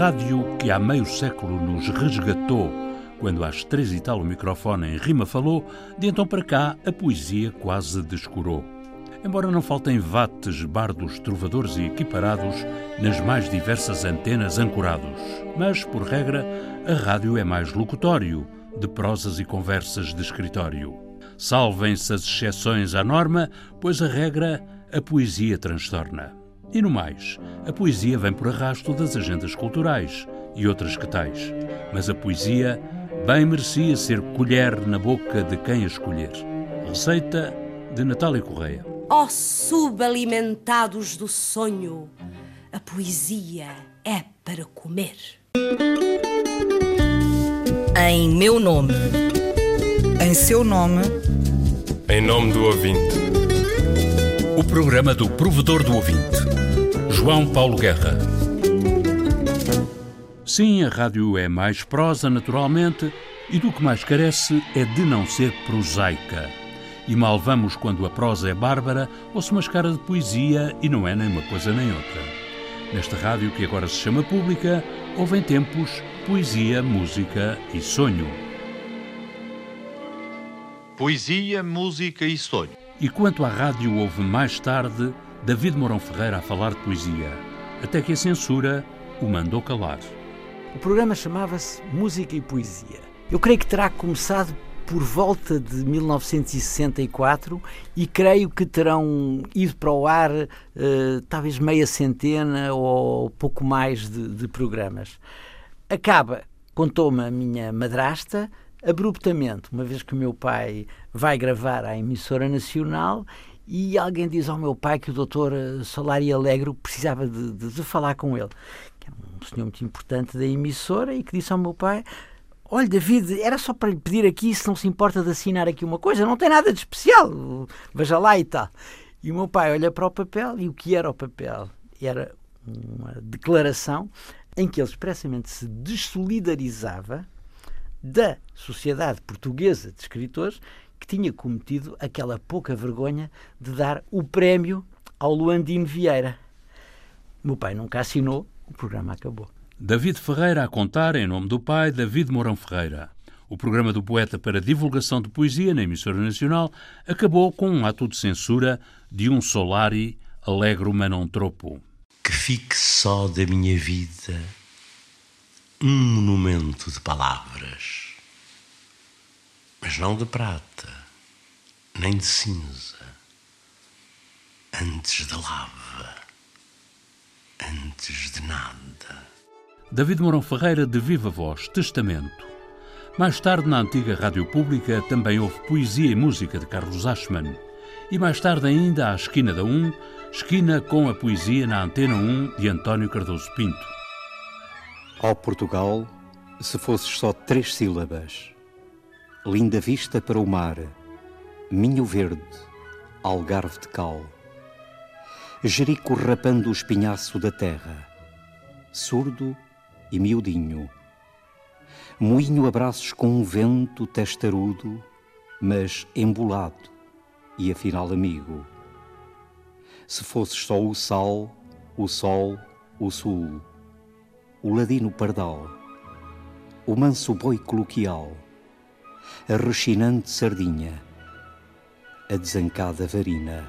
Rádio que há meio século nos resgatou, quando às três e tal o microfone em rima falou, de então para cá a poesia quase descurou. Embora não faltem vates, bardos, trovadores e equiparados nas mais diversas antenas ancorados, mas, por regra, a rádio é mais locutório, de prosas e conversas de escritório. Salvem-se as exceções à norma, pois a regra a poesia transtorna. E no mais, a poesia vem por arrasto das agendas culturais e outras que tais. Mas a poesia bem merecia ser colher na boca de quem a escolher. Receita de Natália Correia. Ó oh, subalimentados do sonho, a poesia é para comer. Em meu nome. Em seu nome. Em nome do ouvinte. O programa do provedor do ouvinte. João Paulo Guerra. Sim, a rádio é mais prosa, naturalmente, e do que mais carece é de não ser prosaica. E mal vamos quando a prosa é bárbara ou se mascara de poesia e não é nem uma coisa nem outra. Nesta rádio que agora se chama pública, houve em tempos poesia, música e sonho. Poesia, música e sonho. E quanto à rádio, houve mais tarde David Mourão Ferreira a falar de poesia, até que a censura o mandou calar. O programa chamava-se Música e Poesia. Eu creio que terá começado por volta de 1964 e creio que terão ido para o ar uh, talvez meia centena ou pouco mais de, de programas. Acaba, contou-me a minha madrasta, abruptamente, uma vez que o meu pai vai gravar à emissora nacional e alguém diz ao meu pai que o doutor eh, Solari Alegro precisava de, de, de, falar com ele, que é um senhor muito importante da emissora, e que disse ao meu pai: Olha, David, era só para lhe pedir aqui se não se importa de assinar aqui uma coisa, não tem nada de especial, veja lá e tal. E o meu pai olha para o papel, e o que era o papel? Era uma declaração em que ele expressamente se dessolidarizava da Sociedade Portuguesa de Escritores que tinha cometido aquela pouca vergonha de dar o prémio ao Luandino Vieira. Meu pai nunca assinou, o programa acabou. David Ferreira a contar em nome do pai, David Mourão Ferreira. O programa do poeta para divulgação de poesia na emissora nacional acabou com um ato de censura de um Solari alegro manontropo. Que fique só da minha vida um monumento de palavras mas não de prata, nem de cinza, antes de lava, antes de nada. David Mourão Ferreira, de Viva Voz, Testamento. Mais tarde, na antiga Rádio Pública, também houve poesia e música de Carlos Ashman. E mais tarde ainda, à esquina da 1, esquina com a poesia na Antena 1 de António Cardoso Pinto. Ó Portugal, se fosses só três sílabas, linda vista para o mar, minho verde, algarve de cal, jerico rapando o espinhaço da terra, surdo e miudinho, moinho abraços com um vento testarudo, mas embolado e afinal amigo. Se fosses só o sal, o sol, o sul, o ladino pardal, o manso boi coloquial, a rechinante sardinha, a desancada varina,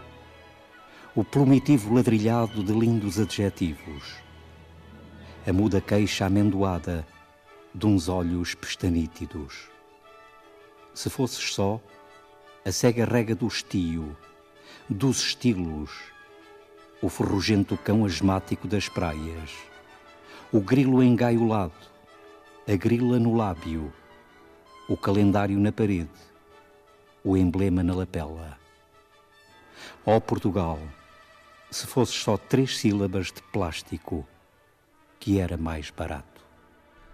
o plumitivo ladrilhado de lindos adjetivos, a muda queixa amendoada de uns olhos pestanítidos. Se fosses só, a cega rega do estio, dos estilos, o ferrugento cão asmático das praias, o grilo engaiolado, a grila no lábio, o calendário na parede, o emblema na lapela. Ó oh Portugal, se fosses só três sílabas de plástico, que era mais barato.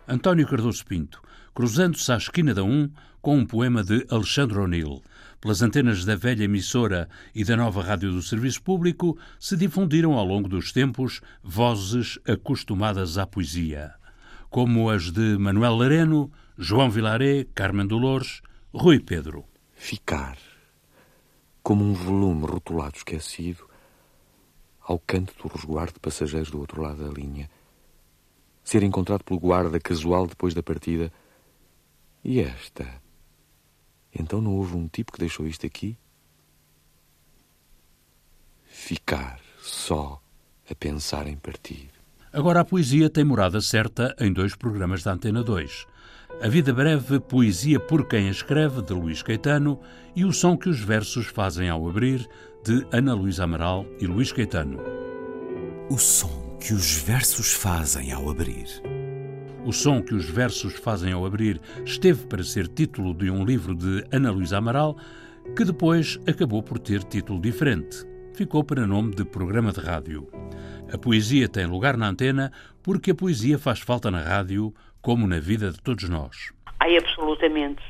António Cardoso Pinto, cruzando-se à esquina da 1 com um poema de Alexandre O'Neill. Pelas antenas da velha emissora e da nova rádio do Serviço Público se difundiram ao longo dos tempos vozes acostumadas à poesia, como as de Manuel Lareno, João Vilaré, Carmen Dolores, Rui Pedro. Ficar como um volume rotulado esquecido ao canto do resguardo de passageiros do outro lado da linha, ser encontrado pelo guarda casual depois da partida. E esta? Então não houve um tipo que deixou isto aqui? Ficar só a pensar em partir. Agora a poesia tem morada certa em dois programas da Antena 2. A Vida Breve, Poesia por Quem Escreve, de Luís Caetano, e O Som que os Versos Fazem ao Abrir, de Ana Luísa Amaral e Luís Caetano. O som que os versos fazem ao abrir. O som que os versos fazem ao abrir esteve para ser título de um livro de Ana Luísa Amaral, que depois acabou por ter título diferente. Ficou para nome de programa de rádio. A poesia tem lugar na antena porque a poesia faz falta na rádio, como na vida de todos nós. Ai, absolutamente.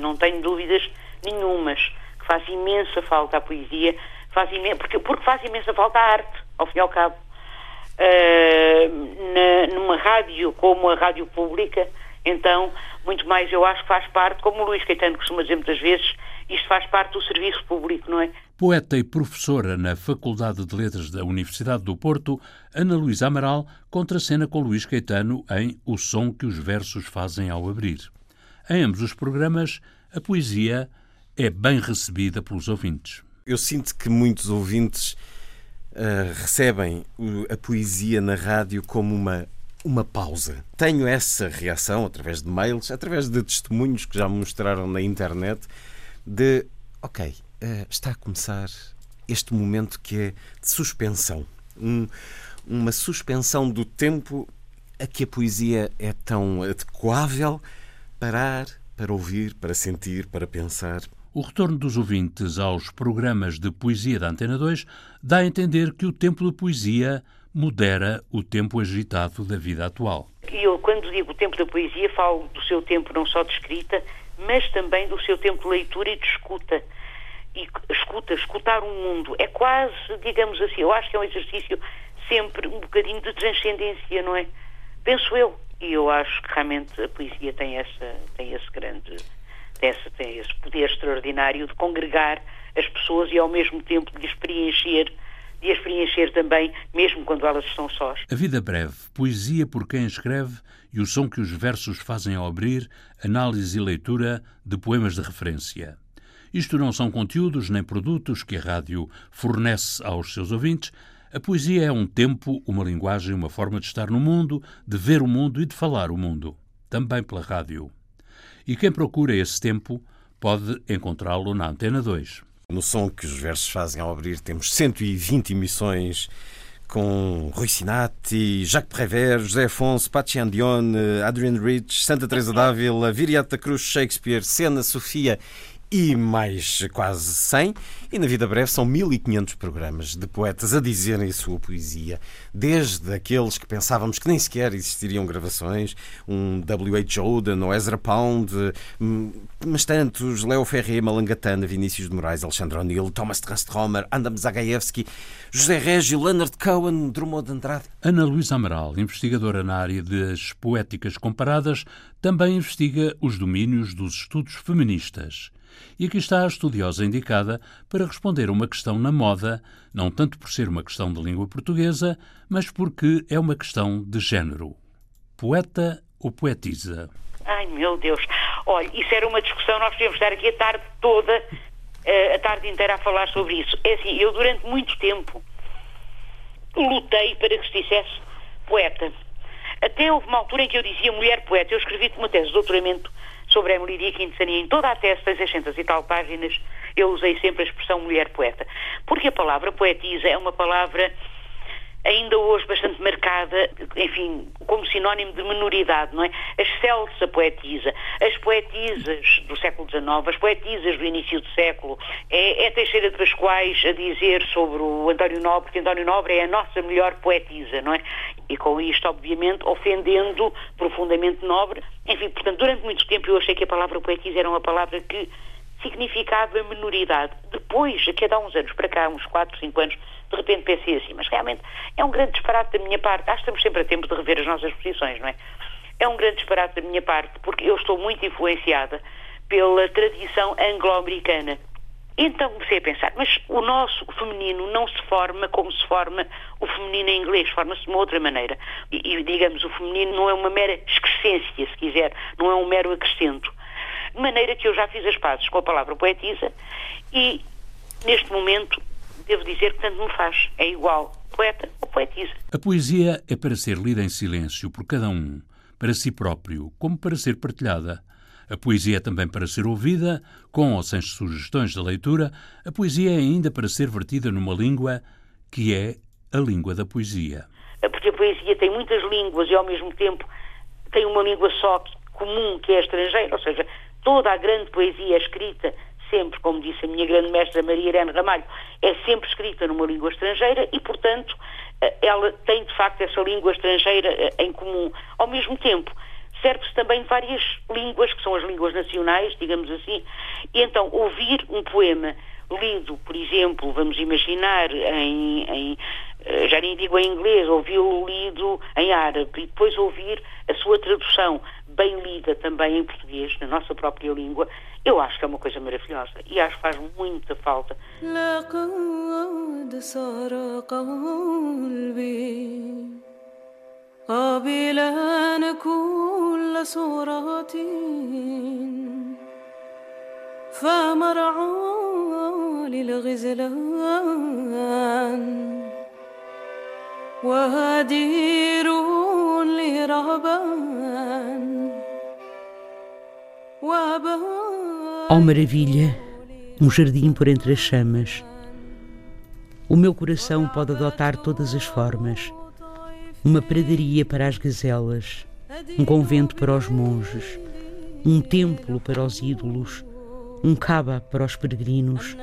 Não tenho dúvidas nenhumas que faz imensa falta a poesia, faz imensa, porque, porque faz imensa falta a arte, ao fim e ao cabo uh, na, numa rádio como a rádio pública, então, muito mais eu acho que faz parte, como o Luís Caetano costuma dizer muitas vezes, isto faz parte do serviço público, não é? Poeta e professora na Faculdade de Letras da Universidade do Porto, Ana Luísa Amaral contracena com Luís Caetano em O Som que os Versos Fazem ao Abrir. Em ambos os programas, a poesia é bem recebida pelos ouvintes. Eu sinto que muitos ouvintes uh, recebem a poesia na rádio como uma, uma pausa. Tenho essa reação através de mails, através de testemunhos que já me mostraram na internet, de ok, uh, está a começar este momento que é de suspensão. Um, uma suspensão do tempo a que a poesia é tão adequável parar para ouvir, para sentir, para pensar. O retorno dos ouvintes aos programas de poesia da Antena 2 dá a entender que o tempo de poesia modera o tempo agitado da vida atual. Eu, quando digo o tempo da poesia, falo do seu tempo não só de escrita, mas também do seu tempo de leitura e de escuta. E escuta, escutar o mundo. É quase, digamos assim, eu acho que é um exercício sempre um bocadinho de transcendência, não é? Penso eu. E eu acho que realmente a poesia tem, essa, tem esse grande esse, tem esse poder extraordinário de congregar as pessoas e ao mesmo tempo de as preencher de as preencher também, mesmo quando elas estão sós. A vida breve, poesia por quem escreve e o som que os versos fazem ao abrir, análise e leitura de poemas de referência. Isto não são conteúdos nem produtos que a rádio fornece aos seus ouvintes. A poesia é um tempo, uma linguagem, uma forma de estar no mundo, de ver o mundo e de falar o mundo. Também pela rádio. E quem procura esse tempo pode encontrá-lo na Antena 2. No som que os versos fazem ao abrir, temos 120 emissões com Rui Sinati, Jacques Prévert, José Afonso, Pachi Andione, Adrian Rich, Santa Teresa d'Ávila, Viriata Cruz, Shakespeare, Sena, Sofia e mais quase 100. E na vida breve são 1500 programas de poetas a dizerem a sua poesia, desde aqueles que pensávamos que nem sequer existiriam gravações, um W.H. Oden ou Ezra Pound, hum, mas tantos, Leo Ferré, Malangatana, Vinícius de Moraes, Alexandre O'Neill, Thomas Transtromer, Andam Zagajewski, José Régio, Leonard Cohen, Drummond de Andrade. Ana Luísa Amaral, investigadora na área das poéticas comparadas, também investiga os domínios dos estudos feministas. E aqui está a estudiosa indicada para responder a uma questão na moda, não tanto por ser uma questão de língua portuguesa, mas porque é uma questão de género. Poeta ou poetisa? Ai, meu Deus. Olha, isso era uma discussão, nós podíamos estar aqui a tarde toda, eh, a tarde inteira a falar sobre isso. É assim, eu durante muito tempo lutei para que se dissesse poeta. Até houve uma altura em que eu dizia mulher poeta. Eu escrevi uma tese de doutoramento sobre Emily Dickinson e em toda a tese, 600 e tal páginas, eu usei sempre a expressão mulher poeta. Porque a palavra poetisa é uma palavra ainda hoje bastante marcada, enfim, como sinónimo de menoridade, não é? As Celsa poetisa, as poetisas do século XIX, as poetisas do início do século, é, é Teixeira de Pascoais a dizer sobre o António Nobre que António Nobre é a nossa melhor poetisa, não é? E com isto, obviamente, ofendendo profundamente Nobre. Enfim, portanto, durante muito tempo eu achei que a palavra poetisa era uma palavra que significava menoridade. Depois, aqui há uns anos para cá, uns 4, 5 anos, de repente pensei assim, mas realmente é um grande disparate da minha parte. Acho que estamos sempre a tempo de rever as nossas posições, não é? É um grande disparate da minha parte, porque eu estou muito influenciada pela tradição anglo-americana. Então comecei a pensar, mas o nosso feminino não se forma como se forma o feminino em inglês, forma-se de uma outra maneira. E, e, digamos, o feminino não é uma mera excrescência, se quiser, não é um mero acrescento. De maneira que eu já fiz as pazes com a palavra poetisa e, neste momento, devo dizer que tanto me faz. É igual poeta ou poetisa. A poesia é para ser lida em silêncio por cada um, para si próprio, como para ser partilhada. A poesia é também para ser ouvida, com ou sem sugestões de leitura. A poesia é ainda para ser vertida numa língua que é a língua da poesia. Porque a poesia tem muitas línguas e, ao mesmo tempo, tem uma língua só comum, que é estrangeira, ou seja, toda a grande poesia é escrita sempre, como disse a minha grande mestra Maria Irene Ramalho, é sempre escrita numa língua estrangeira e, portanto, eh, ela tem de facto essa língua estrangeira eh, em comum. Ao mesmo tempo, serve-se também de várias línguas, que são as línguas nacionais, digamos assim, e então ouvir um poema lido, por exemplo, vamos imaginar, em, em eh, já nem digo em inglês, ouvi-lo lido em árabe e depois ouvir a sua tradução bem lida também em português, na nossa própria língua, eu acho que é uma coisa maravilhosa. E acho que faz muita falta. قابلا كل صورات فمرعى للغزلان وهدير لرهبان Oh maravilha, um jardim por entre as chamas. O meu coração pode adotar todas as formas uma pradaria para as gazelas, um convento para os monges, um templo para os ídolos, um caba para os peregrinos,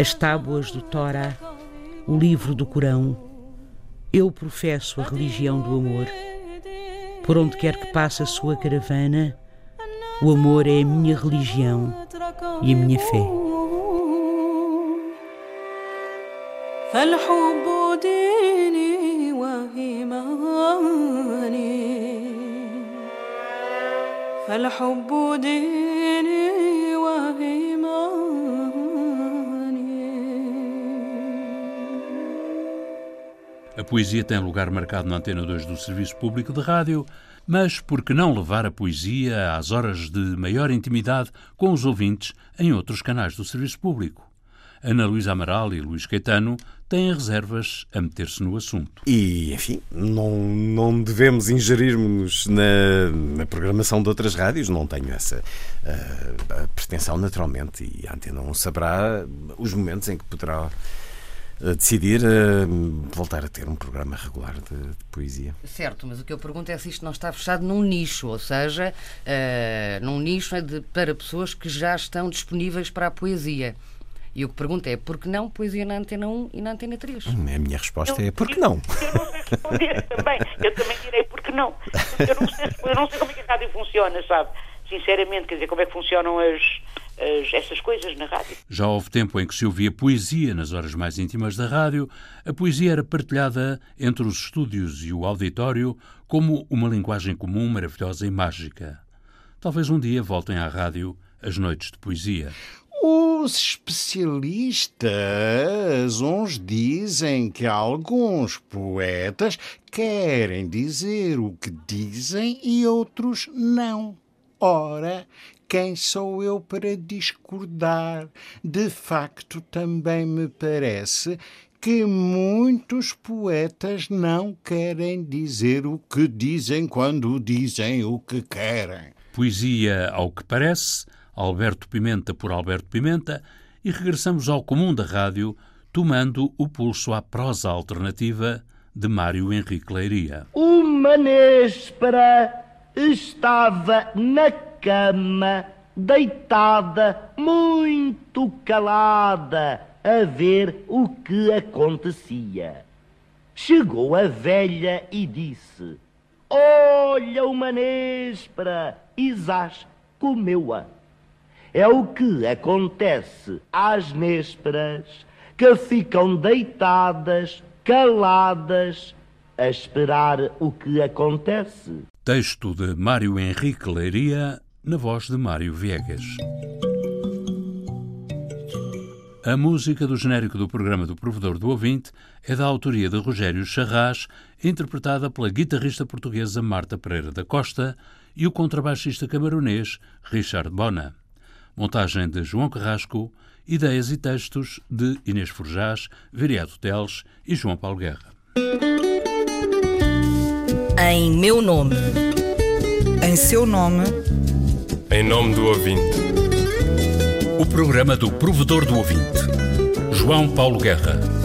as tábuas do Torá, o livro do Corão. Eu professo a religião do amor. Por onde quer que passe a sua caravana, o amor é a minha religião e a minha fé. فالحب ديني A poesia tem lugar marcado na Antena 2 do Serviço Público de Rádio, mas por que não levar a poesia às horas de maior intimidade com os ouvintes em outros canais do Serviço Público? Ana Luísa Amaral e Luís Caetano têm reservas a meter-se no assunto. E, enfim, não, não devemos ingerir-nos na, na, programação de outras rádios, não tenho essa uh, pretensão naturalmente, e a Antena 1 saberá os momentos em que poderá uh, decidir uh, voltar a ter um programa regular de, de, poesia. Certo, mas o que eu pergunto é se isto não está fechado num nicho, ou seja, num nicho é de, para pessoas que já estão disponíveis para a poesia. E o que pergunto é, por que não poesia na Antena 1 e na Antena 3? Hum, a minha resposta eu, é, por que não? Eu, não sei responder também. Eu também direi, por que não? Eu não, sei, eu não sei como é que a rádio funciona, sabe? Sinceramente, quer dizer, como é que funcionam as, as, essas coisas na rádio. Já houve tempo em que se ouvia poesia nas horas mais íntimas da rádio. A poesia era partilhada entre os estúdios e o auditório como uma linguagem comum, maravilhosa e mágica. Talvez um dia voltem à rádio as noites de poesia. Os especialistas, uns dizem que alguns poetas querem dizer o que dizem e outros não. Ora, quem sou eu para discordar? De facto, também me parece que muitos poetas não querem dizer o que dizem quando dizem o que querem. Poesia, ao que parece, Alberto Pimenta por Alberto Pimenta e regressamos ao comum da rádio, tomando o pulso à prosa alternativa de Mário Henrique Leiria. Uma néspera estava na cama, deitada, muito calada, a ver o que acontecia. Chegou a velha e disse: Olha uma néspera, Isás comeu-a. É o que acontece às nésperas que ficam deitadas, caladas, a esperar o que acontece. Texto de Mário Henrique Leiria, na voz de Mário Viegas. A música do genérico do programa do Provedor do Ouvinte é da autoria de Rogério Charras, interpretada pela guitarrista portuguesa Marta Pereira da Costa e o contrabaixista camaronês Richard Bona. Montagem de João Carrasco, ideias e textos de Inês Forjás, Viriato Teles e João Paulo Guerra. Em meu nome. Em seu nome. Em nome do ouvinte. O programa do Provedor do Ouvinte. João Paulo Guerra.